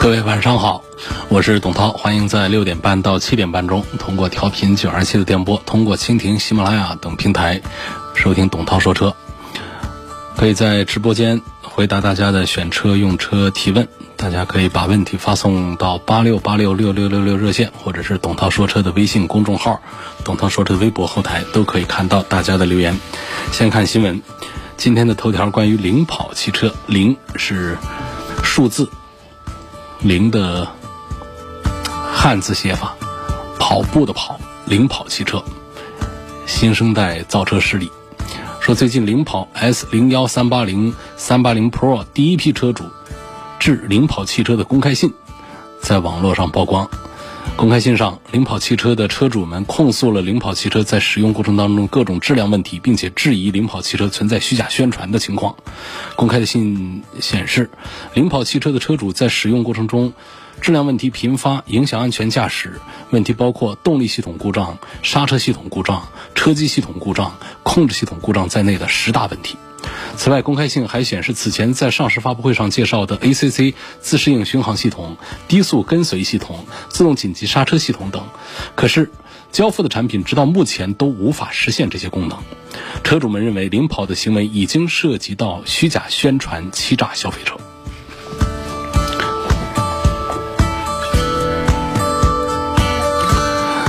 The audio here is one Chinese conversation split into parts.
各位晚上好，我是董涛，欢迎在六点半到七点半中通过调频九二七的电波，通过蜻蜓、喜马拉雅等平台收听董涛说车。可以在直播间回答大家的选车用车提问，大家可以把问题发送到八六八六六六六六热线，或者是董涛说车的微信公众号、董涛说车的微博后台都可以看到大家的留言。先看新闻，今天的头条关于领跑汽车，零是数字。零的汉字写法，跑步的跑，领跑汽车，新生代造车势力说，最近领跑 S 零幺三八零三八零 Pro 第一批车主致领跑汽车的公开信在网络上曝光。公开信上，领跑汽车的车主们控诉了领跑汽车在使用过程当中各种质量问题，并且质疑领跑汽车存在虚假宣传的情况。公开的信显示，领跑汽车的车主在使用过程中质量问题频发，影响安全驾驶。问题包括动力系统故障、刹车系统故障、车机系统故障、控制系统故障在内的十大问题。此外，公开信还显示，此前在上市发布会上介绍的 ACC 自适应巡航系统、低速跟随系统、自动紧急刹车系统等，可是交付的产品直到目前都无法实现这些功能。车主们认为，领跑的行为已经涉及到虚假宣传、欺诈消费者。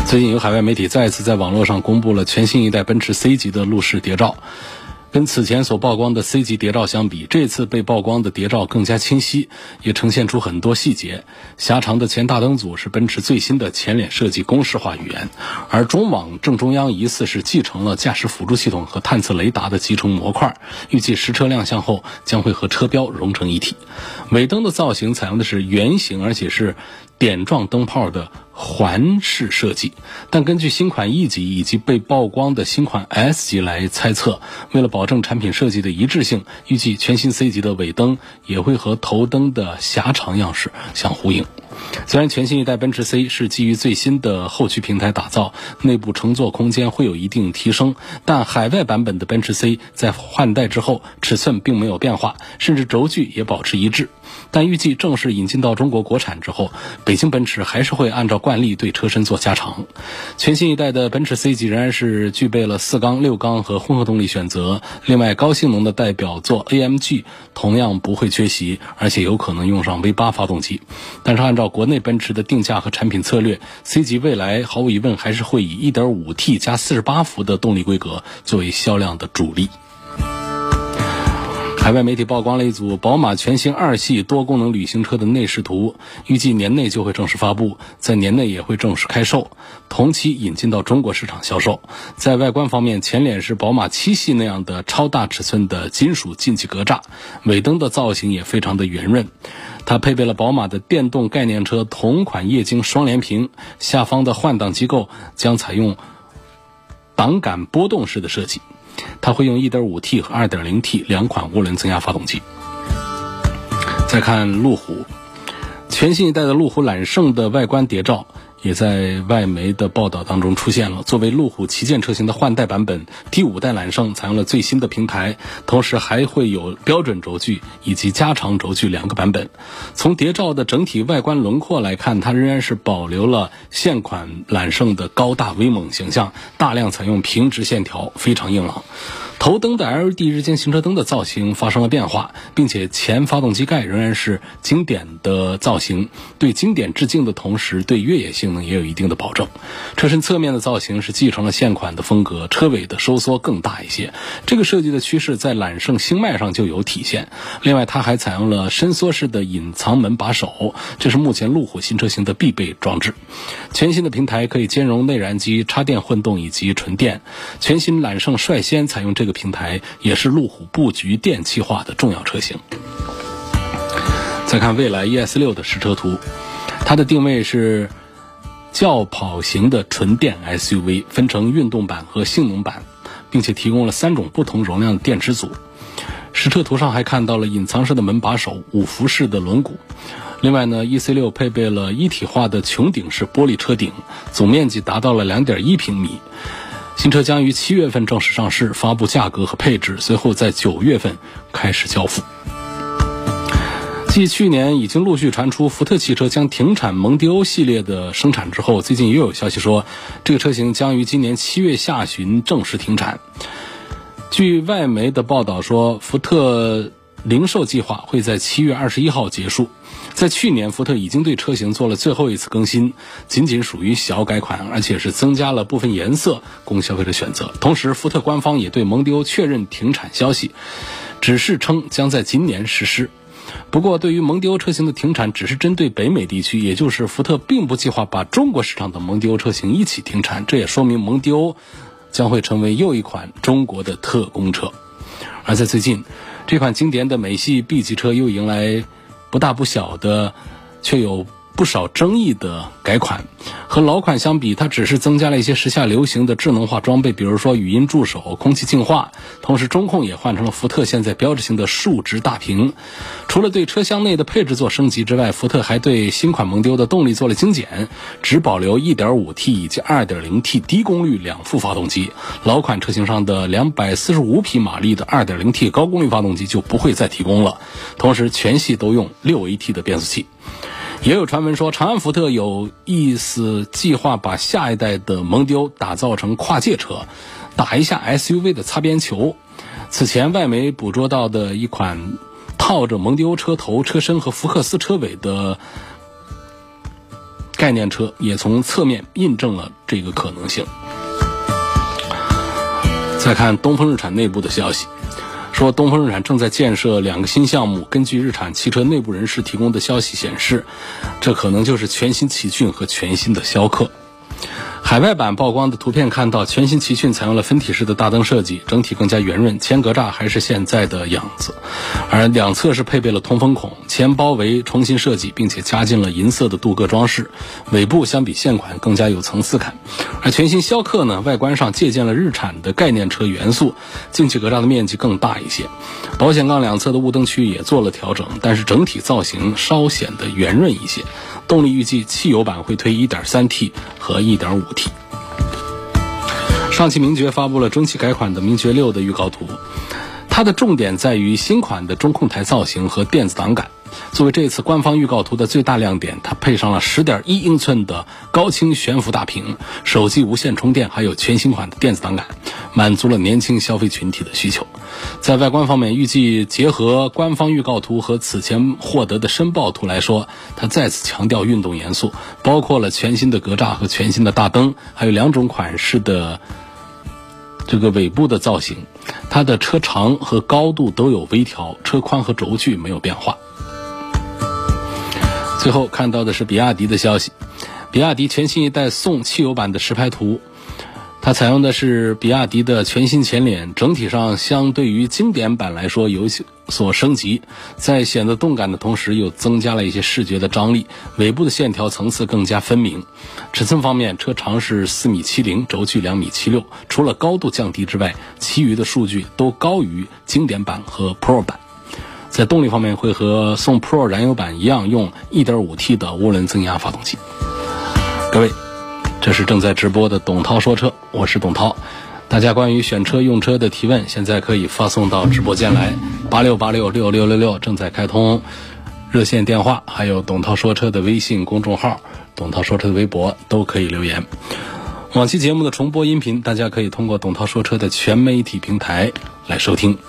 最近有海外媒体再次在网络上公布了全新一代奔驰 C 级的路试谍照。跟此前所曝光的 C 级谍照相比，这次被曝光的谍照更加清晰，也呈现出很多细节。狭长的前大灯组是奔驰最新的前脸设计公式化语言，而中网正中央疑似是继承了驾驶辅助系统和探测雷达的集成模块，预计实车亮相后将会和车标融成一体。尾灯的造型采用的是圆形，而且是点状灯泡的。环式设计，但根据新款 E 级以及被曝光的新款 S 级来猜测，为了保证产品设计的一致性，预计全新 C 级的尾灯也会和头灯的狭长样式相呼应。虽然全新一代奔驰 C 是基于最新的后驱平台打造，内部乘坐空间会有一定提升，但海外版本的奔驰 C 在换代之后尺寸并没有变化，甚至轴距也保持一致。但预计正式引进到中国国产之后，北京奔驰还是会按照惯例对车身做加长。全新一代的奔驰 C 级仍然是具备了四缸、六缸和混合动力选择。另外，高性能的代表作 AMG 同样不会缺席，而且有可能用上 V8 发动机。但是按照国内奔驰的定价和产品策略，C 级未来毫无疑问还是会以 1.5T 加48伏的动力规格作为销量的主力。海外媒体曝光了一组宝马全新二系多功能旅行车的内饰图，预计年内就会正式发布，在年内也会正式开售，同期引进到中国市场销售。在外观方面，前脸是宝马七系那样的超大尺寸的金属进气格栅，尾灯的造型也非常的圆润。它配备了宝马的电动概念车同款液晶双联屏，下方的换挡机构将采用挡杆波动式的设计。它会用 1.5T 和 2.0T 两款涡轮增压发动机。再看路虎，全新一代的路虎揽胜的外观谍照。也在外媒的报道当中出现了。作为路虎旗舰车型的换代版本，第五代揽胜采用了最新的平台，同时还会有标准轴距以及加长轴距两个版本。从谍照的整体外观轮廓来看，它仍然是保留了现款揽胜的高大威猛形象，大量采用平直线条，非常硬朗。头灯的 LED 日间行车灯的造型发生了变化，并且前发动机盖仍然是经典的造型，对经典致敬的同时，对越野性能也有一定的保证。车身侧面的造型是继承了现款的风格，车尾的收缩更大一些。这个设计的趋势在揽胜星脉上就有体现。另外，它还采用了伸缩式的隐藏门把手，这是目前路虎新车型的必备装置。全新的平台可以兼容内燃机、插电混动以及纯电。全新揽胜率先采用这个。平台也是路虎布局电气化的重要车型。再看蔚来 ES 六的实车图，它的定位是轿跑型的纯电 SUV，分成运动版和性能版，并且提供了三种不同容量的电池组。实车图上还看到了隐藏式的门把手、五辐式的轮毂。另外呢，EC 六配备了一体化的穹顶式玻璃车顶，总面积达到了两点一平米。新车将于七月份正式上市，发布价格和配置，随后在九月份开始交付。继去年已经陆续传出福特汽车将停产蒙迪欧系列的生产之后，最近又有消息说，这个车型将于今年七月下旬正式停产。据外媒的报道说，福特零售计划会在七月二十一号结束。在去年，福特已经对车型做了最后一次更新，仅仅属于小改款，而且是增加了部分颜色供消费者选择。同时，福特官方也对蒙迪欧确认停产消息，只是称将在今年实施。不过，对于蒙迪欧车型的停产，只是针对北美地区，也就是福特并不计划把中国市场的蒙迪欧车型一起停产。这也说明蒙迪欧将会成为又一款中国的特供车。而在最近，这款经典的美系 B 级车又迎来。不大不小的，却有不少争议的改款。和老款相比，它只是增加了一些时下流行的智能化装备，比如说语音助手、空气净化。同时，中控也换成了福特现在标志性的竖直大屏。除了对车厢内的配置做升级之外，福特还对新款蒙迪欧的动力做了精简，只保留 1.5T 以及 2.0T 低功率两副发动机。老款车型上的245匹马力的 2.0T 高功率发动机就不会再提供了。同时，全系都用 6AT 的变速器。也有传闻说，长安福特有意思计划把下一代的蒙迪欧打造成跨界车，打一下 SUV 的擦边球。此前外媒捕捉到的一款套着蒙迪欧车头、车身和福克斯车尾的概念车，也从侧面印证了这个可能性。再看东风日产内部的消息。说东风日产正在建设两个新项目。根据日产汽车内部人士提供的消息显示，这可能就是全新奇骏和全新的逍客。海外版曝光的图片看到，全新奇骏采用了分体式的大灯设计，整体更加圆润，前格栅还是现在的样子，而两侧是配备了通风孔，前包围重新设计，并且加进了银色的镀铬装饰，尾部相比现款更加有层次感。而全新逍客呢，外观上借鉴了日产的概念车元素，进气格栅的面积更大一些，保险杠两侧的雾灯区域也做了调整，但是整体造型稍显得圆润一些。动力预计汽油版会推 1.3T 和 1.5T。上汽名爵发布了中期改款的名爵六的预告图，它的重点在于新款的中控台造型和电子档杆。作为这次官方预告图的最大亮点，它配上了10.1英寸的高清悬浮大屏、手机无线充电，还有全新款的电子档杆，满足了年轻消费群体的需求。在外观方面，预计结合官方预告图和此前获得的申报图来说，它再次强调运动元素，包括了全新的格栅和全新的大灯，还有两种款式的这个尾部的造型。它的车长和高度都有微调，车宽和轴距没有变化。最后看到的是比亚迪的消息，比亚迪全新一代宋汽油版的实拍图。它采用的是比亚迪的全新前脸，整体上相对于经典版来说有所升级，在显得动感的同时，又增加了一些视觉的张力。尾部的线条层次更加分明。尺寸方面，车长是四米七零，轴距两米七六。除了高度降低之外，其余的数据都高于经典版和 Pro 版。在动力方面，会和宋 Pro 燃油版一样，用 1.5T 的涡轮增压发动机。各位。这是正在直播的董涛说车，我是董涛。大家关于选车用车的提问，现在可以发送到直播间来，八六八六六六六六正在开通热线电话，还有董涛说车的微信公众号、董涛说车的微博都可以留言。往期节目的重播音频，大家可以通过董涛说车的全媒体平台来收听。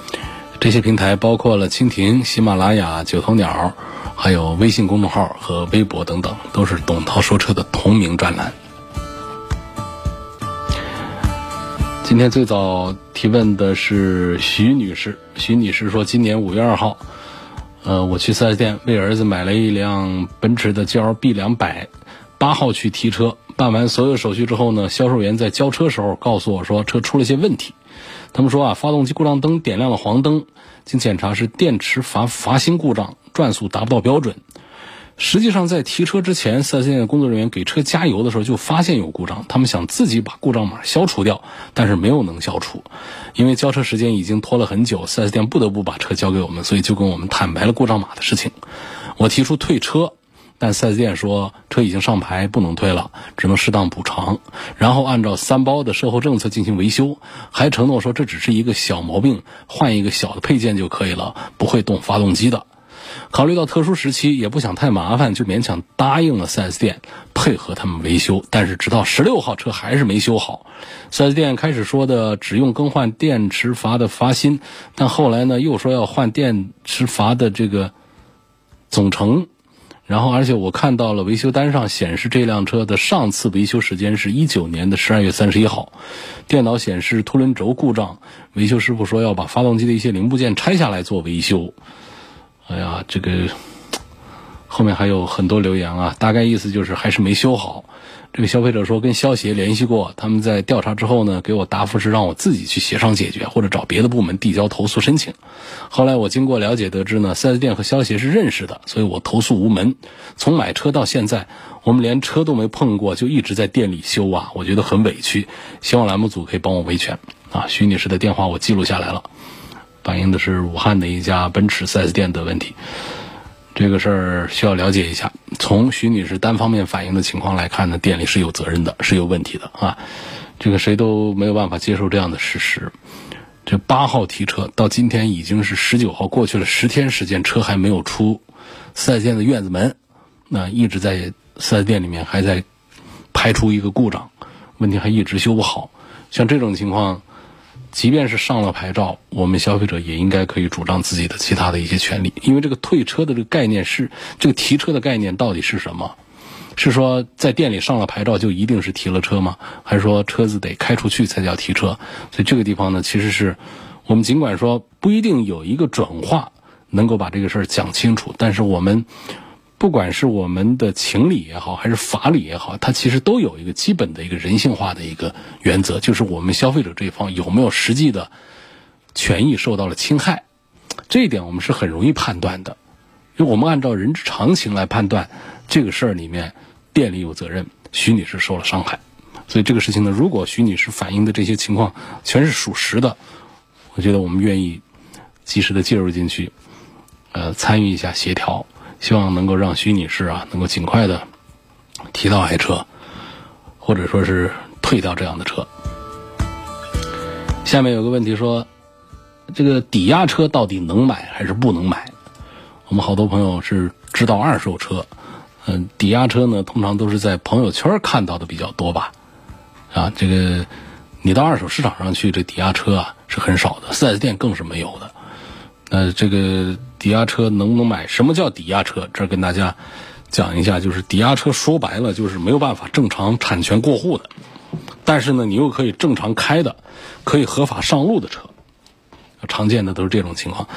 这些平台包括了蜻蜓、喜马拉雅、九头鸟，还有微信公众号和微博等等，都是董涛说车的同名专栏。今天最早提问的是徐女士。徐女士说：“今年五月二号，呃，我去四 S 店为儿子买了一辆奔驰的 GLB 两百，八号去提车，办完所有手续之后呢，销售员在交车时候告诉我说车出了些问题。他们说啊，发动机故障灯点亮了黄灯，经检查是电池阀阀芯故障，转速达不到标准。实际上，在提车之前，4S 店的工作人员给车加油的时候就发现有故障，他们想自己把故障码消除掉，但是没有能消除，因为交车时间已经拖了很久，4S 店不得不把车交给我们，所以就跟我们坦白了故障码的事情。我提出退车，但 4S 店说车已经上牌，不能退了，只能适当补偿，然后按照三包的售后政策进行维修，还承诺说这只是一个小毛病，换一个小的配件就可以了，不会动发动机的。考虑到特殊时期，也不想太麻烦，就勉强答应了 4S 店配合他们维修。但是直到十六号车还是没修好，4S 店开始说的只用更换电池阀的阀芯，但后来呢又说要换电池阀的这个总成。然后，而且我看到了维修单上显示这辆车的上次维修时间是一九年的十二月三十一号，电脑显示凸轮轴故障，维修师傅说要把发动机的一些零部件拆下来做维修。哎呀，这个后面还有很多留言啊，大概意思就是还是没修好。这个消费者说跟消协联系过，他们在调查之后呢，给我答复是让我自己去协商解决，或者找别的部门递交投诉申请。后来我经过了解得知呢，4S 店和消协是认识的，所以我投诉无门。从买车到现在，我们连车都没碰过，就一直在店里修啊，我觉得很委屈。希望栏目组可以帮我维权啊。徐女士的电话我记录下来了。反映的是武汉的一家奔驰 4S 店的问题，这个事儿需要了解一下。从徐女士单方面反映的情况来看呢，店里是有责任的，是有问题的啊。这个谁都没有办法接受这样的事实。这八号提车到今天已经是十九号，过去了十天时间，车还没有出四 S 店的院子门，那一直在四 S 店里面还在排除一个故障，问题还一直修不好。像这种情况。即便是上了牌照，我们消费者也应该可以主张自己的其他的一些权利。因为这个退车的这个概念是这个提车的概念到底是什么？是说在店里上了牌照就一定是提了车吗？还是说车子得开出去才叫提车？所以这个地方呢，其实是我们尽管说不一定有一个转化能够把这个事儿讲清楚，但是我们。不管是我们的情理也好，还是法理也好，它其实都有一个基本的一个人性化的一个原则，就是我们消费者这一方有没有实际的权益受到了侵害，这一点我们是很容易判断的。因为我们按照人之常情来判断，这个事儿里面店里有责任，徐女士受了伤害，所以这个事情呢，如果徐女士反映的这些情况全是属实的，我觉得我们愿意及时的介入进去，呃，参与一下协调。希望能够让徐女士啊，能够尽快的提到爱车，或者说是退掉这样的车。下面有个问题说，这个抵押车到底能买还是不能买？我们好多朋友是知道二手车，嗯，抵押车呢，通常都是在朋友圈看到的比较多吧？啊，这个你到二手市场上去，这抵押车啊是很少的，四 S 店更是没有的。呃这个。抵押车能不能买？什么叫抵押车？这儿跟大家讲一下，就是抵押车说白了就是没有办法正常产权过户的，但是呢，你又可以正常开的，可以合法上路的车，常见的都是这种情况。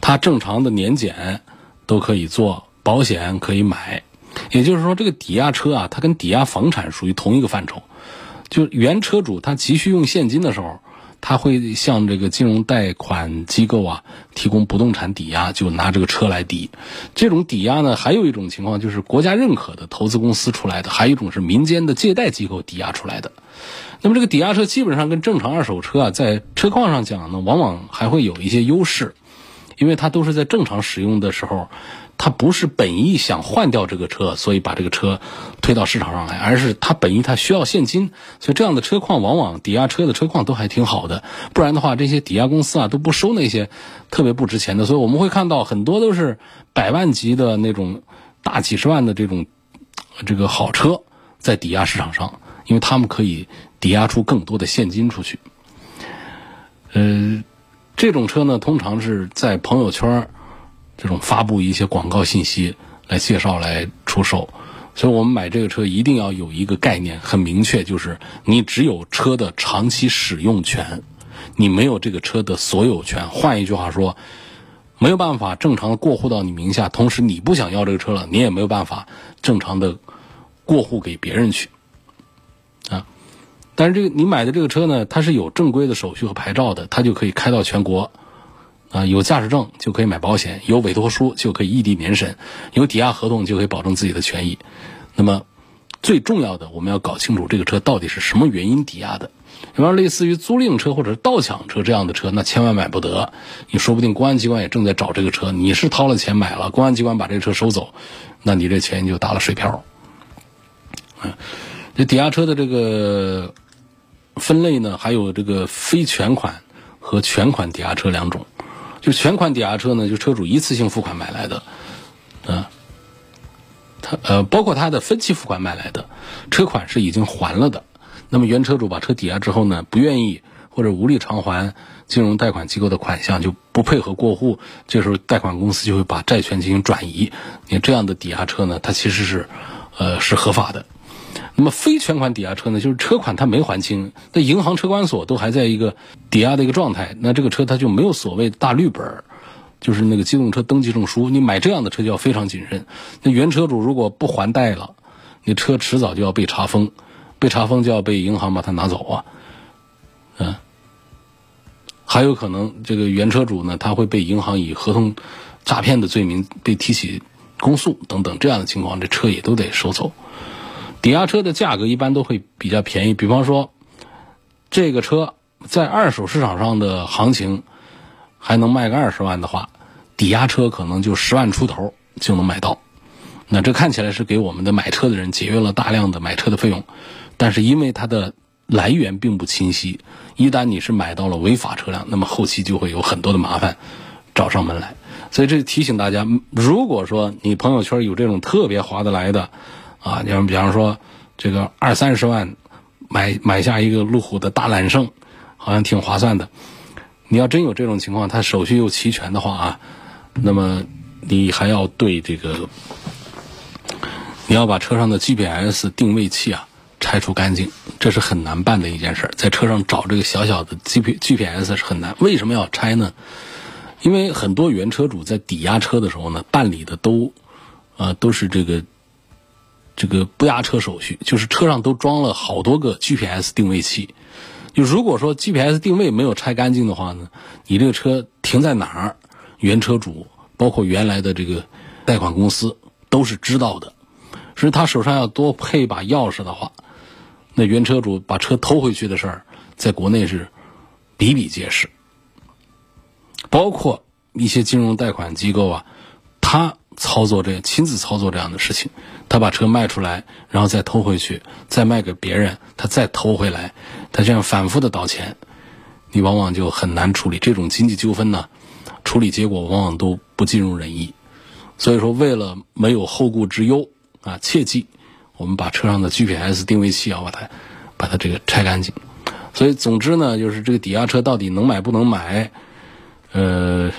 它正常的年检都可以做，保险可以买。也就是说，这个抵押车啊，它跟抵押房产属于同一个范畴。就原车主他急需用现金的时候。他会向这个金融贷款机构啊提供不动产抵押，就拿这个车来抵。这种抵押呢，还有一种情况就是国家认可的投资公司出来的，还有一种是民间的借贷机构抵押出来的。那么这个抵押车基本上跟正常二手车啊，在车况上讲呢，往往还会有一些优势，因为它都是在正常使用的时候。他不是本意想换掉这个车，所以把这个车推到市场上来，而是他本意他需要现金，所以这样的车况往往抵押车的车况都还挺好的。不然的话，这些抵押公司啊都不收那些特别不值钱的。所以我们会看到很多都是百万级的那种大几十万的这种这个好车在抵押市场上，因为他们可以抵押出更多的现金出去。呃，这种车呢，通常是在朋友圈。这种发布一些广告信息来介绍来出售，所以我们买这个车一定要有一个概念很明确，就是你只有车的长期使用权，你没有这个车的所有权。换一句话说，没有办法正常的过户到你名下，同时你不想要这个车了，你也没有办法正常的过户给别人去啊。但是这个你买的这个车呢，它是有正规的手续和牌照的，它就可以开到全国。啊，有驾驶证就可以买保险，有委托书就可以异地年审，有抵押合同就可以保证自己的权益。那么，最重要的，我们要搞清楚这个车到底是什么原因抵押的。比方类似于租赁车或者是盗抢车这样的车，那千万买不得。你说不定公安机关也正在找这个车，你是掏了钱买了，公安机关把这个车收走，那你这钱就打了水漂。嗯，这抵押车的这个分类呢，还有这个非全款和全款抵押车两种。就全款抵押车呢，就车主一次性付款买来的，嗯，他呃，包括他的分期付款买来的车款是已经还了的，那么原车主把车抵押之后呢，不愿意或者无力偿还金融贷款机构的款项，就不配合过户，这时候贷款公司就会把债权进行转移。你这样的抵押车呢，它其实是呃是合法的。那么非全款抵押车呢，就是车款它没还清，那银行车管所都还在一个抵押的一个状态，那这个车它就没有所谓大绿本儿，就是那个机动车登记证书。你买这样的车就要非常谨慎。那原车主如果不还贷了，你车迟早就要被查封，被查封就要被银行把它拿走啊，嗯，还有可能这个原车主呢，他会被银行以合同诈骗的罪名被提起公诉等等这样的情况，这车也都得收走。抵押车的价格一般都会比较便宜，比方说，这个车在二手市场上的行情还能卖个二十万的话，抵押车可能就十万出头就能买到。那这看起来是给我们的买车的人节约了大量的买车的费用，但是因为它的来源并不清晰，一旦你是买到了违法车辆，那么后期就会有很多的麻烦找上门来。所以这提醒大家，如果说你朋友圈有这种特别划得来的。啊，你像比方说，这个二三十万买买下一个路虎的大揽胜，好像挺划算的。你要真有这种情况，他手续又齐全的话啊，那么你还要对这个，你要把车上的 GPS 定位器啊拆除干净，这是很难办的一件事。在车上找这个小小的 G P G P S 是很难。为什么要拆呢？因为很多原车主在抵押车的时候呢，办理的都啊都是这个。这个不押车手续，就是车上都装了好多个 GPS 定位器。就如果说 GPS 定位没有拆干净的话呢，你这个车停在哪儿，原车主包括原来的这个贷款公司都是知道的。所以他手上要多配一把钥匙的话，那原车主把车偷回去的事儿，在国内是比比皆是。包括一些金融贷款机构啊，他。操作这亲自操作这样的事情，他把车卖出来，然后再偷回去，再卖给别人，他再偷回来，他这样反复的倒钱，你往往就很难处理这种经济纠纷呢。处理结果往往都不尽如人意。所以说，为了没有后顾之忧啊，切记我们把车上的 GPS 定位器要把它把它这个拆干净。所以，总之呢，就是这个抵押车到底能买不能买，呃。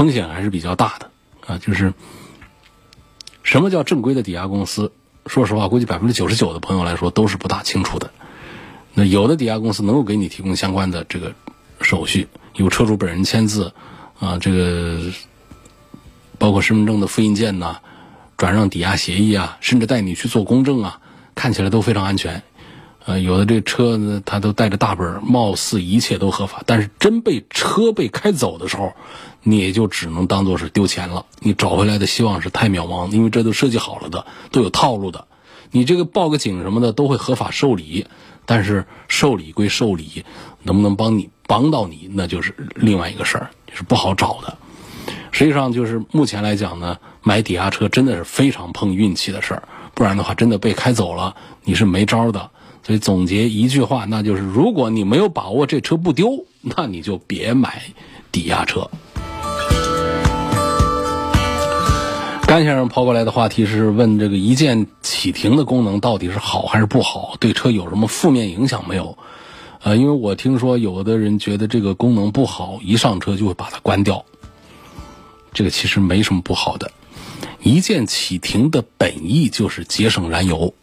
风险还是比较大的啊，就是什么叫正规的抵押公司？说实话，估计百分之九十九的朋友来说都是不大清楚的。那有的抵押公司能够给你提供相关的这个手续，有车主本人签字啊，这个包括身份证的复印件呐，转让抵押协议啊，甚至带你去做公证啊，看起来都非常安全。呃，有的这车呢，他都带着大本，貌似一切都合法，但是真被车被开走的时候，你也就只能当做是丢钱了。你找回来的希望是太渺茫，因为这都设计好了的，都有套路的。你这个报个警什么的都会合法受理，但是受理归受理，能不能帮你帮到你，那就是另外一个事儿，是不好找的。实际上，就是目前来讲呢，买抵押车真的是非常碰运气的事儿，不然的话，真的被开走了，你是没招的。所以总结一句话，那就是如果你没有把握这车不丢，那你就别买抵押车。甘先生抛过来的话题是问这个一键启停的功能到底是好还是不好，对车有什么负面影响没有？呃，因为我听说有的人觉得这个功能不好，一上车就会把它关掉。这个其实没什么不好的，一键启停的本意就是节省燃油，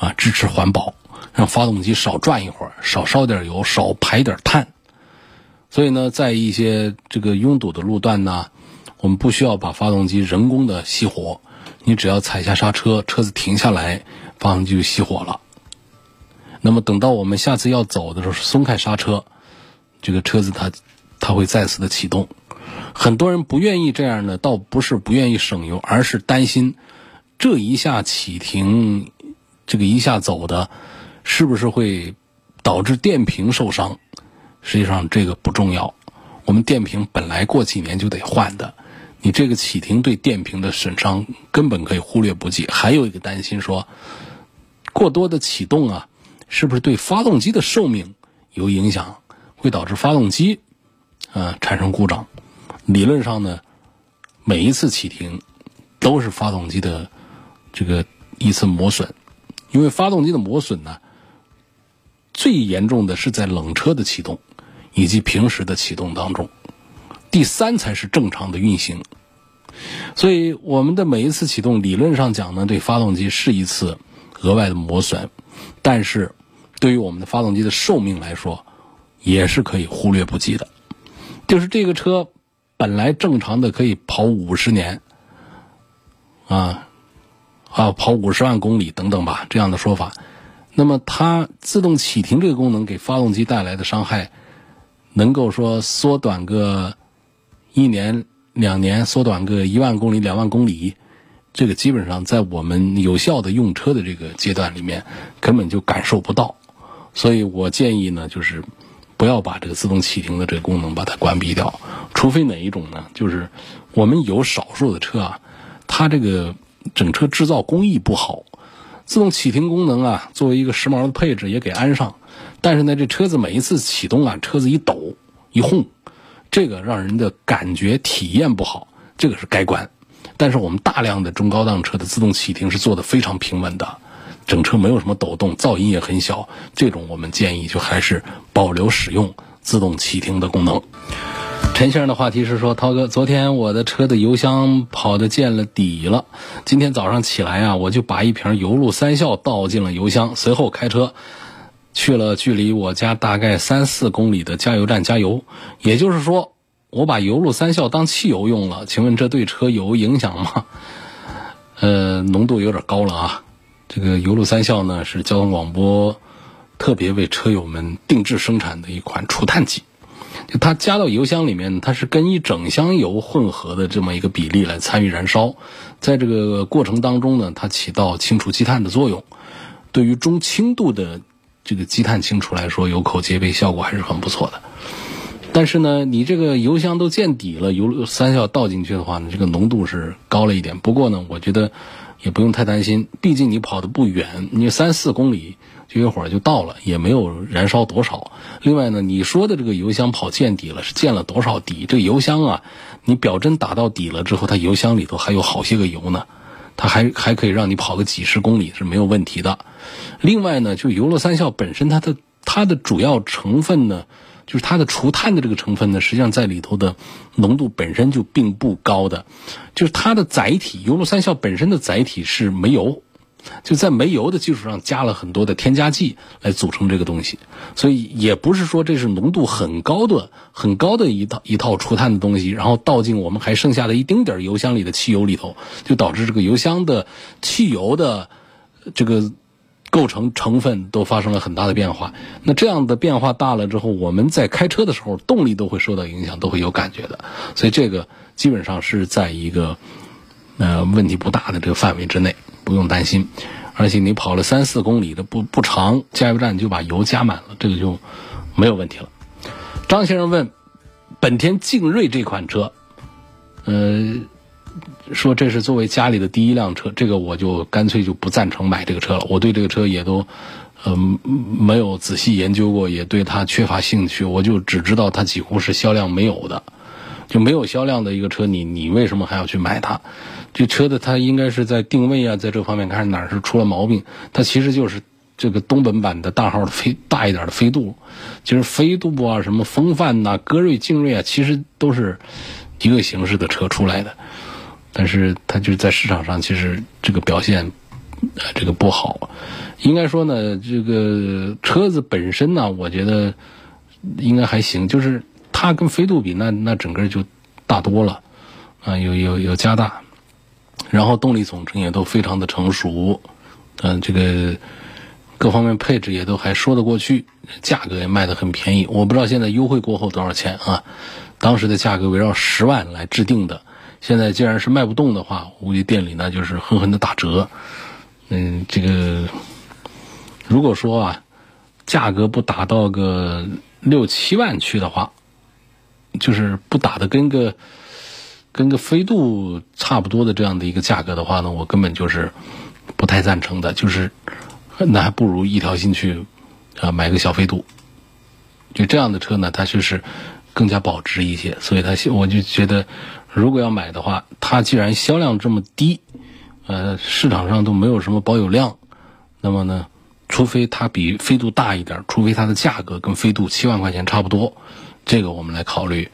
啊，支持环保。让发动机少转一会儿，少烧点油，少排点碳。所以呢，在一些这个拥堵的路段呢，我们不需要把发动机人工的熄火，你只要踩下刹车，车子停下来，发动机就熄火了。那么等到我们下次要走的时候，松开刹车，这个车子它它会再次的启动。很多人不愿意这样呢，倒不是不愿意省油，而是担心这一下启停，这个一下走的，是不是会导致电瓶受伤？实际上这个不重要，我们电瓶本来过几年就得换的，你这个启停对电瓶的损伤根本可以忽略不计。还有一个担心说，过多的启动啊，是不是对发动机的寿命有影响，会导致发动机啊产生故障？理论上呢，每一次启停都是发动机的这个一次磨损，因为发动机的磨损呢，最严重的是在冷车的启动以及平时的启动当中，第三才是正常的运行。所以我们的每一次启动，理论上讲呢，对发动机是一次额外的磨损，但是对于我们的发动机的寿命来说，也是可以忽略不计的。就是这个车。本来正常的可以跑五十年，啊，啊跑五十万公里等等吧，这样的说法。那么它自动启停这个功能给发动机带来的伤害，能够说缩短个一年两年，缩短个一万公里两万公里，这个基本上在我们有效的用车的这个阶段里面，根本就感受不到。所以我建议呢，就是。不要把这个自动启停的这个功能把它关闭掉，除非哪一种呢？就是我们有少数的车啊，它这个整车制造工艺不好，自动启停功能啊，作为一个时髦的配置也给安上，但是呢，这车子每一次启动啊，车子一抖一轰，这个让人的感觉体验不好，这个是该关。但是我们大量的中高档车的自动启停是做的非常平稳的。整车没有什么抖动，噪音也很小。这种我们建议就还是保留使用自动启停的功能。陈先生的话题是说：涛哥，昨天我的车的油箱跑的见了底了，今天早上起来啊，我就把一瓶油路三效倒进了油箱，随后开车去了距离我家大概三四公里的加油站加油。也就是说，我把油路三效当汽油用了。请问这对车有影响吗？呃，浓度有点高了啊。这个油路三效呢，是交通广播特别为车友们定制生产的一款除碳剂。就它加到油箱里面，它是跟一整箱油混合的这么一个比例来参与燃烧，在这个过程当中呢，它起到清除积碳的作用。对于中轻度的这个积碳清除来说，油口皆碑，效果还是很不错的。但是呢，你这个油箱都见底了，油三效倒进去的话呢，这个浓度是高了一点。不过呢，我觉得。也不用太担心，毕竟你跑的不远，你三四公里就一会儿就到了，也没有燃烧多少。另外呢，你说的这个油箱跑见底了，是见了多少底？这油箱啊，你表针打到底了之后，它油箱里头还有好些个油呢，它还还可以让你跑个几十公里是没有问题的。另外呢，就油乐三效本身它的它的主要成分呢。就是它的除碳的这个成分呢，实际上在里头的浓度本身就并不高的，就是它的载体油路三效本身的载体是煤油，就在煤油的基础上加了很多的添加剂来组成这个东西，所以也不是说这是浓度很高的、很高的一套一套除碳的东西，然后倒进我们还剩下的一丁点油箱里的汽油里头，就导致这个油箱的汽油的这个。构成成分都发生了很大的变化，那这样的变化大了之后，我们在开车的时候动力都会受到影响，都会有感觉的。所以这个基本上是在一个呃问题不大的这个范围之内，不用担心。而且你跑了三四公里的不不长，加油站就把油加满了，这个就没有问题了。张先生问，本田劲锐这款车，呃。说这是作为家里的第一辆车，这个我就干脆就不赞成买这个车了。我对这个车也都，嗯，没有仔细研究过，也对它缺乏兴趣。我就只知道它几乎是销量没有的，就没有销量的一个车，你你为什么还要去买它？这车的它应该是在定位啊，在这方面看哪儿是出了毛病。它其实就是这个东本版的大号的飞大一点的飞度，其实飞度啊，什么风范呐、歌锐、劲锐啊，其实都是一个形式的车出来的。但是它就是在市场上，其实这个表现，呃，这个不好。应该说呢，这个车子本身呢，我觉得应该还行。就是它跟飞度比，那那整个就大多了，啊，有有有加大，然后动力总成也都非常的成熟，嗯，这个各方面配置也都还说得过去，价格也卖得很便宜。我不知道现在优惠过后多少钱啊？当时的价格围绕十万来制定的，现在既然是卖不动的话，估计店里呢就是狠狠的打折。嗯，这个如果说啊，价格不打到个六七万去的话，就是不打的跟个跟个飞度差不多的这样的一个价格的话呢，我根本就是不太赞成的，就是。那还不如一条心去啊买个小飞度，就这样的车呢，它就是更加保值一些。所以它我就觉得，如果要买的话，它既然销量这么低，呃，市场上都没有什么保有量，那么呢，除非它比飞度大一点，除非它的价格跟飞度七万块钱差不多，这个我们来考虑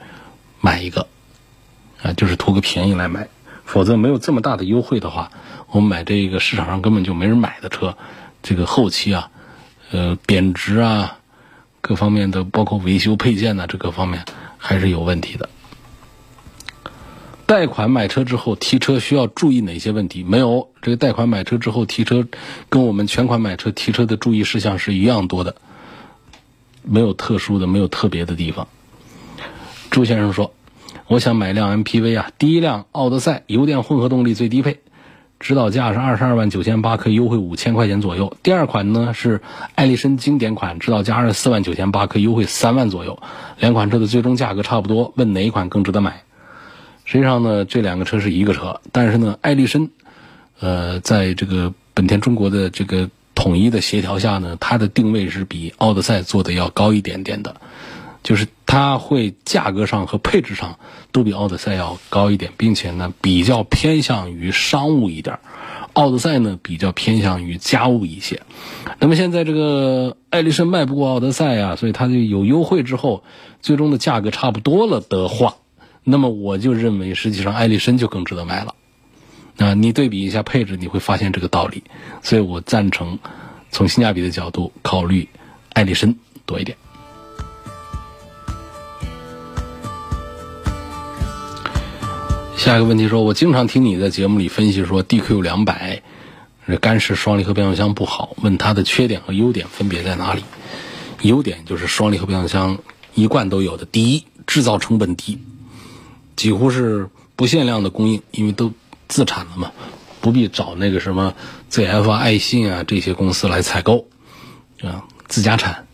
买一个啊，就是图个便宜来买。否则没有这么大的优惠的话，我们买这个市场上根本就没人买的车。这个后期啊，呃，贬值啊，各方面的，包括维修配件呐，这个方面还是有问题的。贷款买车之后提车需要注意哪些问题？没有，这个贷款买车之后提车，跟我们全款买车提车的注意事项是一样多的，没有特殊的，没有特别的地方。朱先生说：“我想买辆 MPV 啊，第一辆奥德赛油电混合动力最低配。”指导价是二十二万九千八，可以优惠五千块钱左右。第二款呢是艾力绅经典款，指导价二十四万九千八，可以优惠三万左右。两款车的最终价格差不多，问哪一款更值得买？实际上呢，这两个车是一个车，但是呢，艾力绅，呃，在这个本田中国的这个统一的协调下呢，它的定位是比奥德赛做的要高一点点的。就是它会价格上和配置上都比奥德赛要高一点，并且呢比较偏向于商务一点，奥德赛呢比较偏向于家务一些。那么现在这个艾力绅卖不过奥德赛啊，所以它就有优惠之后，最终的价格差不多了的话，那么我就认为实际上艾力绅就更值得买了。啊，你对比一下配置，你会发现这个道理。所以我赞成从性价比的角度考虑艾力绅多一点。下一个问题说，我经常听你在节目里分析说，DQ 两百，干式双离合变速箱不好，问它的缺点和优点分别在哪里？优点就是双离合变速箱一贯都有的，第一，制造成本低，几乎是不限量的供应，因为都自产了嘛，不必找那个什么 ZF、爱信啊这些公司来采购，啊，自家产。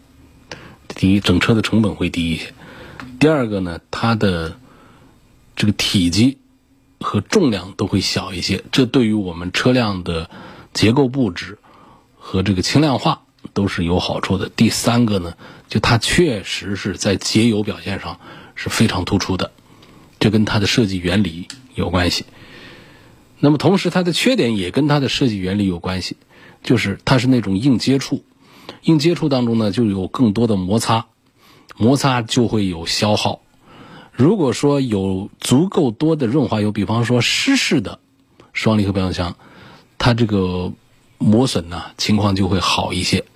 第一，整车的成本会低一些。第二个呢，它的这个体积。和重量都会小一些，这对于我们车辆的结构布置和这个轻量化都是有好处的。第三个呢，就它确实是在节油表现上是非常突出的，这跟它的设计原理有关系。那么同时，它的缺点也跟它的设计原理有关系，就是它是那种硬接触，硬接触当中呢就有更多的摩擦，摩擦就会有消耗。如果说有足够多的润滑油，比方说湿式的双离合变速箱，它这个磨损呢情况就会好一些。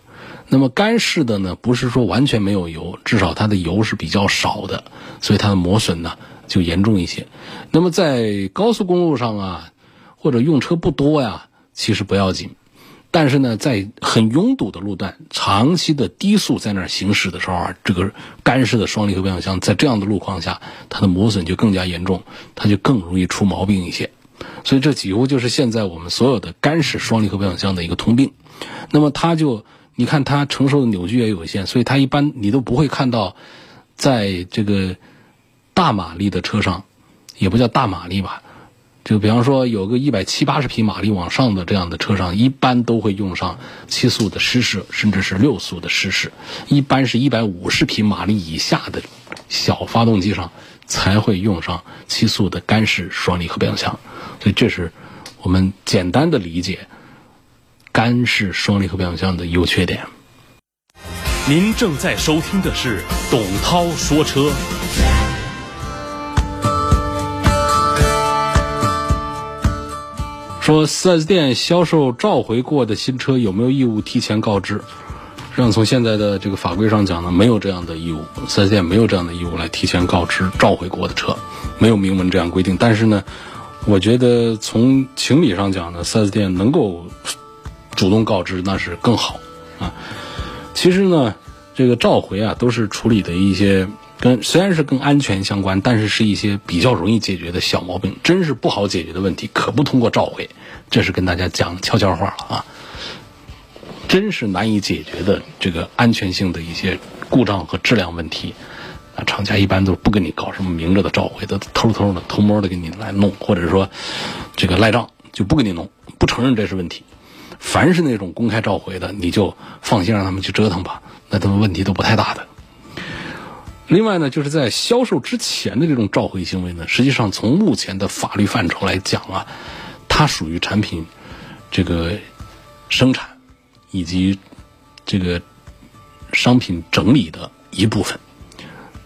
那么干式的呢，不是说完全没有油，至少它的油是比较少的，所以它的磨损呢就严重一些。那么在高速公路上啊，或者用车不多呀，其实不要紧。但是呢，在很拥堵的路段，长期的低速在那儿行驶的时候啊，这个干式的双离合变速箱在这样的路况下，它的磨损就更加严重，它就更容易出毛病一些。所以这几乎就是现在我们所有的干式双离合变速箱的一个通病。那么它就，你看它承受的扭矩也有限，所以它一般你都不会看到，在这个大马力的车上，也不叫大马力吧。就比方说，有个一百七八十匹马力往上的这样的车上，一般都会用上七速的湿式，甚至是六速的湿式。一般是一百五十匹马力以下的小发动机上才会用上七速的干式双离合变速箱。所以，这是我们简单的理解干式双离合变速箱的优缺点。您正在收听的是董涛说车。说四 S 店销售召回过的新车有没有义务提前告知？让，从现在的这个法规上讲呢，没有这样的义务。四 S 店没有这样的义务来提前告知召回过的车，没有明文这样规定。但是呢，我觉得从情理上讲呢，四 S 店能够主动告知那是更好。啊。其实呢，这个召回啊，都是处理的一些跟虽然是跟安全相关，但是是一些比较容易解决的小毛病。真是不好解决的问题，可不通过召回。这是跟大家讲悄悄话了啊。真是难以解决的这个安全性的一些故障和质量问题，啊，厂家一般都不跟你搞什么明着的召回，都偷偷的、偷摸的给你来弄，或者说这个赖账就不给你弄，不承认这是问题。凡是那种公开召回的，你就放心让他们去折腾吧，那他们问题都不太大的。另外呢，就是在销售之前的这种召回行为呢，实际上从目前的法律范畴来讲啊，它属于产品这个生产。以及这个商品整理的一部分。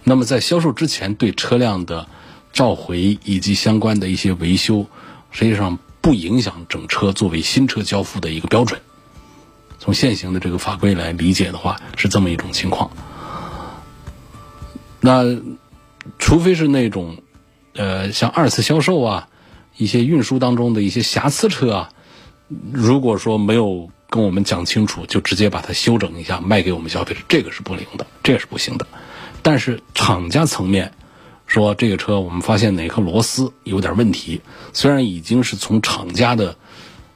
那么在销售之前对车辆的召回以及相关的一些维修，实际上不影响整车作为新车交付的一个标准。从现行的这个法规来理解的话，是这么一种情况。那除非是那种呃像二次销售啊，一些运输当中的一些瑕疵车啊，如果说没有。跟我们讲清楚，就直接把它修整一下卖给我们消费者，这个是不灵的，这个是不行的。但是厂家层面说，这个车我们发现哪颗螺丝有点问题，虽然已经是从厂家的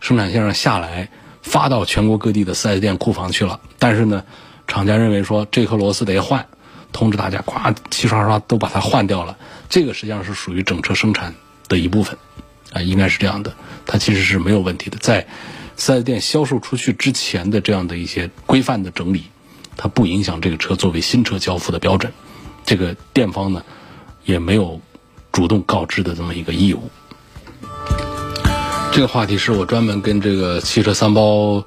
生产线上下来发到全国各地的 4S 店库房去了，但是呢，厂家认为说这颗螺丝得换，通知大家，咵齐刷刷都把它换掉了。这个实际上是属于整车生产的一部分，啊，应该是这样的，它其实是没有问题的，在。四 S 店销售出去之前的这样的一些规范的整理，它不影响这个车作为新车交付的标准。这个店方呢，也没有主动告知的这么一个义务。这个话题是我专门跟这个汽车三包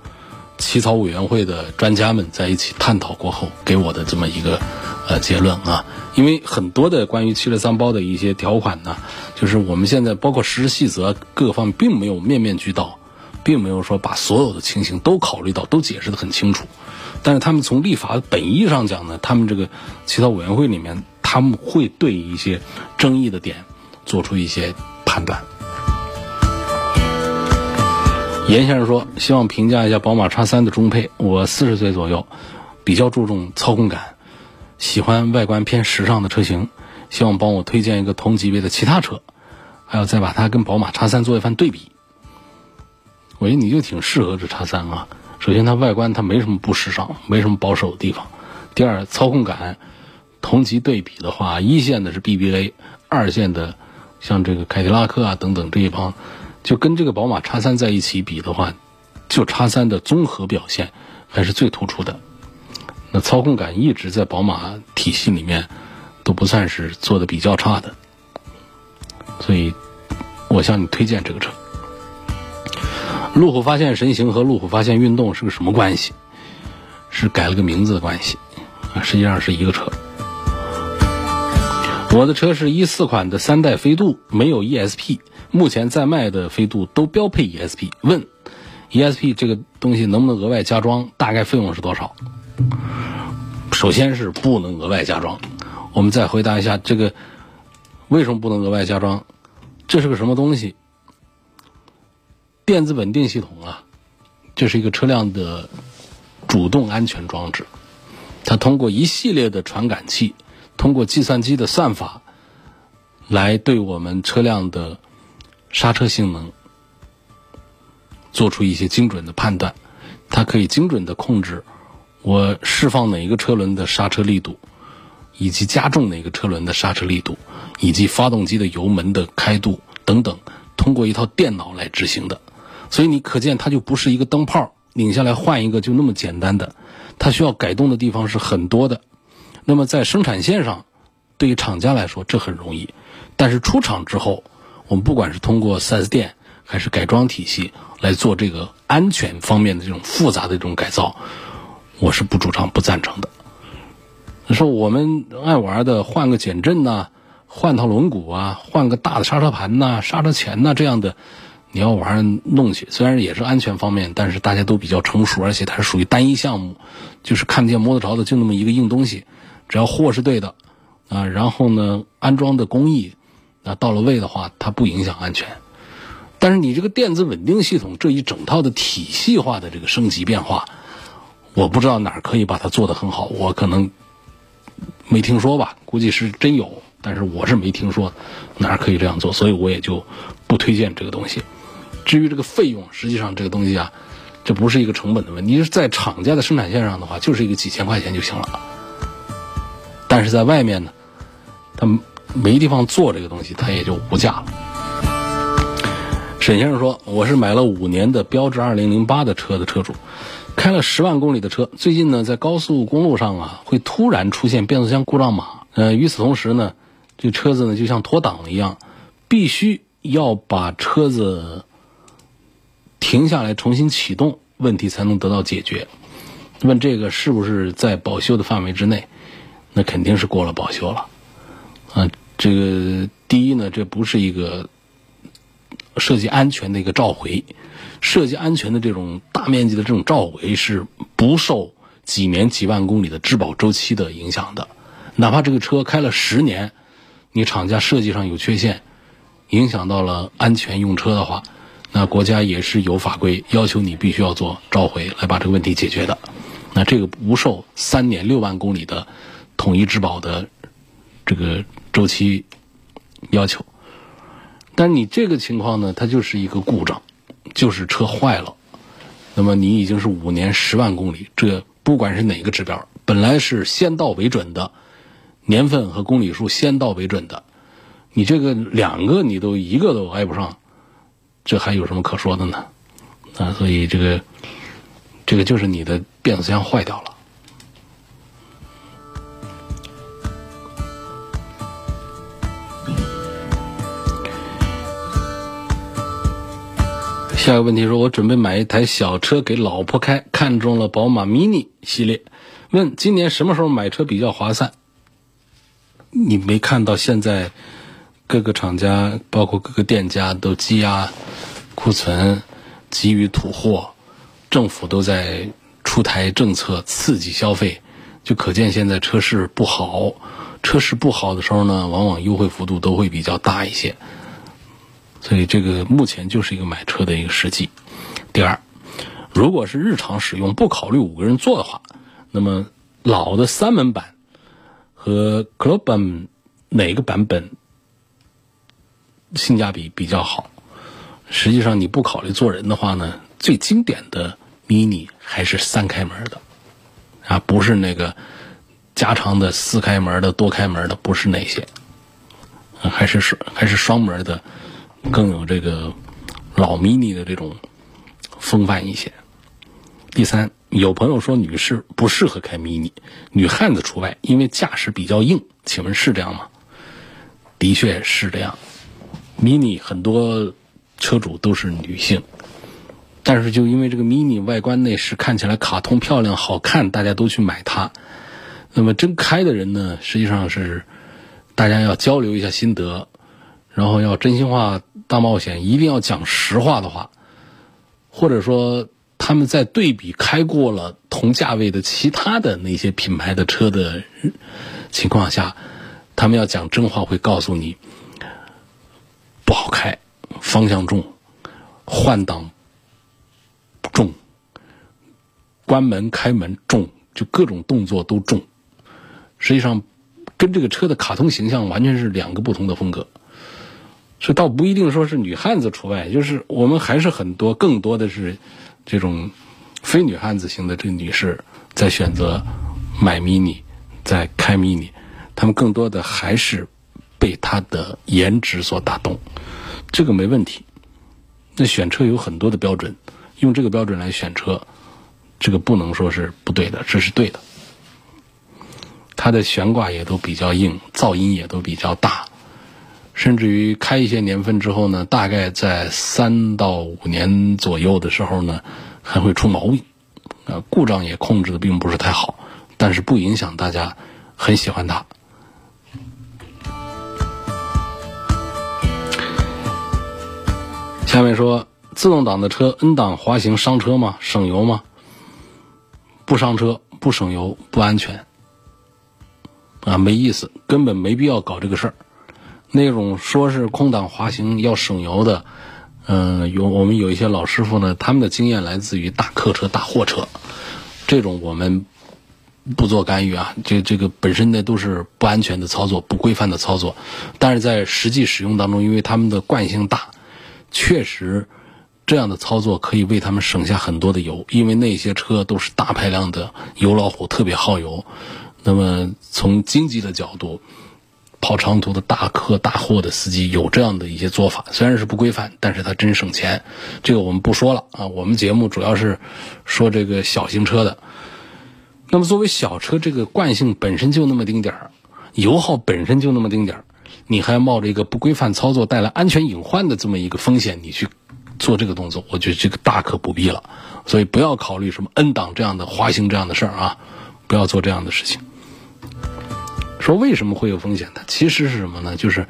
起草委员会的专家们在一起探讨过后给我的这么一个呃结论啊。因为很多的关于汽车三包的一些条款呢，就是我们现在包括实施细则各方面并没有面面俱到。并没有说把所有的情形都考虑到，都解释的很清楚。但是他们从立法本意上讲呢，他们这个起草委员会里面，他们会对一些争议的点做出一些判断。严先生说，希望评价一下宝马叉三的中配。我四十岁左右，比较注重操控感，喜欢外观偏时尚的车型，希望帮我推荐一个同级别的其他车，还要再把它跟宝马叉三做一番对比。我觉得你就挺适合这叉三啊。首先，它外观它没什么不时尚，没什么保守的地方。第二，操控感，同级对比的话，一线的是 BBA，二线的像这个凯迪拉克啊等等这一帮，就跟这个宝马叉三在一起比的话，就叉三的综合表现还是最突出的。那操控感一直在宝马体系里面都不算是做的比较差的，所以我向你推荐这个车。路虎发现神行和路虎发现运动是个什么关系？是改了个名字的关系，实际上是一个车。我的车是一四款的三代飞度，没有 ESP，目前在卖的飞度都标配 ESP。问 ESP 这个东西能不能额外加装？大概费用是多少？首先是不能额外加装。我们再回答一下这个为什么不能额外加装？这是个什么东西？电子稳定系统啊，这是一个车辆的主动安全装置，它通过一系列的传感器，通过计算机的算法，来对我们车辆的刹车性能做出一些精准的判断。它可以精准的控制我释放哪一个车轮的刹车力度，以及加重哪个车轮的刹车力度，以及发动机的油门的开度等等，通过一套电脑来执行的。所以你可见，它就不是一个灯泡拧下来换一个就那么简单的，它需要改动的地方是很多的。那么在生产线上，对于厂家来说这很容易，但是出厂之后，我们不管是通过 4S 店还是改装体系来做这个安全方面的这种复杂的这种改造，我是不主张、不赞成的。你说我们爱玩的换个减震呐，换套轮毂啊，换个大的刹车盘呐、刹车钳呐这样的。你要玩弄去，虽然也是安全方面，但是大家都比较成熟，而且它是属于单一项目，就是看不见摸得着的，就那么一个硬东西。只要货是对的，啊，然后呢，安装的工艺那到了位的话，它不影响安全。但是你这个电子稳定系统这一整套的体系化的这个升级变化，我不知道哪儿可以把它做得很好，我可能没听说吧，估计是真有，但是我是没听说哪儿可以这样做，所以我也就不推荐这个东西。至于这个费用，实际上这个东西啊，这不是一个成本的问题，是在厂家的生产线上的话，就是一个几千块钱就行了。但是在外面呢，他没地方做这个东西，它也就无价了。沈先生说：“我是买了五年的标致二零零八的车的车主，开了十万公里的车，最近呢在高速公路上啊会突然出现变速箱故障码。呃，与此同时呢，这车子呢就像脱档了一样，必须要把车子停下来重新启动，问题才能得到解决。问这个是不是在保修的范围之内？那肯定是过了保修了。啊，这个第一呢，这不是一个。”设计安全的一个召回，设计安全的这种大面积的这种召回是不受几年几万公里的质保周期的影响的，哪怕这个车开了十年，你厂家设计上有缺陷，影响到了安全用车的话，那国家也是有法规要求你必须要做召回来把这个问题解决的，那这个不受三年六万公里的统一质保的这个周期要求。但你这个情况呢，它就是一个故障，就是车坏了。那么你已经是五年十万公里，这不管是哪个指标，本来是先到为准的，年份和公里数先到为准的，你这个两个你都一个都挨不上，这还有什么可说的呢？啊，所以这个这个就是你的变速箱坏掉了。下一个问题说，我准备买一台小车给老婆开，看中了宝马 Mini 系列，问今年什么时候买车比较划算？你没看到现在各个厂家，包括各个店家都积压库存，急于土货，政府都在出台政策刺激消费，就可见现在车市不好。车市不好的时候呢，往往优惠幅度都会比较大一些。所以这个目前就是一个买车的一个时机。第二，如果是日常使用不考虑五个人坐的话，那么老的三门版和 c l u b 版哪个版本性价比比较好？实际上你不考虑坐人的话呢，最经典的 Mini 还是三开门的啊，不是那个加长的四开门的、多开门的，不是那些，还是双还是双门的。更有这个老 mini 的这种风范一些。第三，有朋友说女士不适合开 mini，女汉子除外，因为驾驶比较硬。请问是这样吗？的确是这样。mini 很多车主都是女性，但是就因为这个 mini 外观内饰看起来卡通漂亮好看，大家都去买它。那么真开的人呢，实际上是大家要交流一下心得。然后要真心话大冒险，一定要讲实话的话，或者说他们在对比开过了同价位的其他的那些品牌的车的情况下，他们要讲真话，会告诉你不好开，方向重，换挡重，关门开门重，就各种动作都重。实际上，跟这个车的卡通形象完全是两个不同的风格。这倒不一定说是女汉子除外，就是我们还是很多更多的是这种非女汉子型的这女士在选择买 mini，在开 mini，她们更多的还是被她的颜值所打动，这个没问题。那选车有很多的标准，用这个标准来选车，这个不能说是不对的，这是对的。它的悬挂也都比较硬，噪音也都比较大。甚至于开一些年份之后呢，大概在三到五年左右的时候呢，还会出毛病，啊，故障也控制的并不是太好，但是不影响大家很喜欢它。下面说，自动挡的车 N 档滑行伤车吗？省油吗？不伤车，不省油，不安全，啊，没意思，根本没必要搞这个事儿。那种说是空档滑行要省油的，嗯，有我们有一些老师傅呢，他们的经验来自于大客车、大货车，这种我们不做干预啊。这这个本身呢都是不安全的操作、不规范的操作，但是在实际使用当中，因为他们的惯性大，确实这样的操作可以为他们省下很多的油，因为那些车都是大排量的油老虎，特别耗油。那么从经济的角度，跑长途的大客大货的司机有这样的一些做法，虽然是不规范，但是他真省钱。这个我们不说了啊，我们节目主要是说这个小型车的。那么作为小车，这个惯性本身就那么丁点儿，油耗本身就那么丁点儿，你还冒着一个不规范操作带来安全隐患的这么一个风险，你去做这个动作，我觉得这个大可不必了。所以不要考虑什么 N 档这样的滑行这样的事儿啊，不要做这样的事情。说为什么会有风险呢？其实是什么呢？就是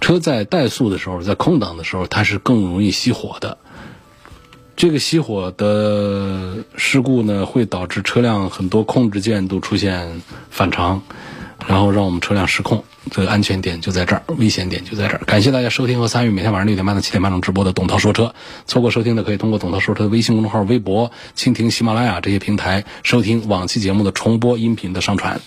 车在怠速的时候，在空档的时候，它是更容易熄火的。这个熄火的事故呢，会导致车辆很多控制键都出现反常，然后让我们车辆失控。这个安全点就在这儿，危险点就在这儿。感谢大家收听和参与每天晚上六点半到七点半钟直播的董涛说车。错过收听的可以通过董涛说车的微信公众号、微博、蜻蜓、喜马拉雅这些平台收听往期节目的重播音频的上传。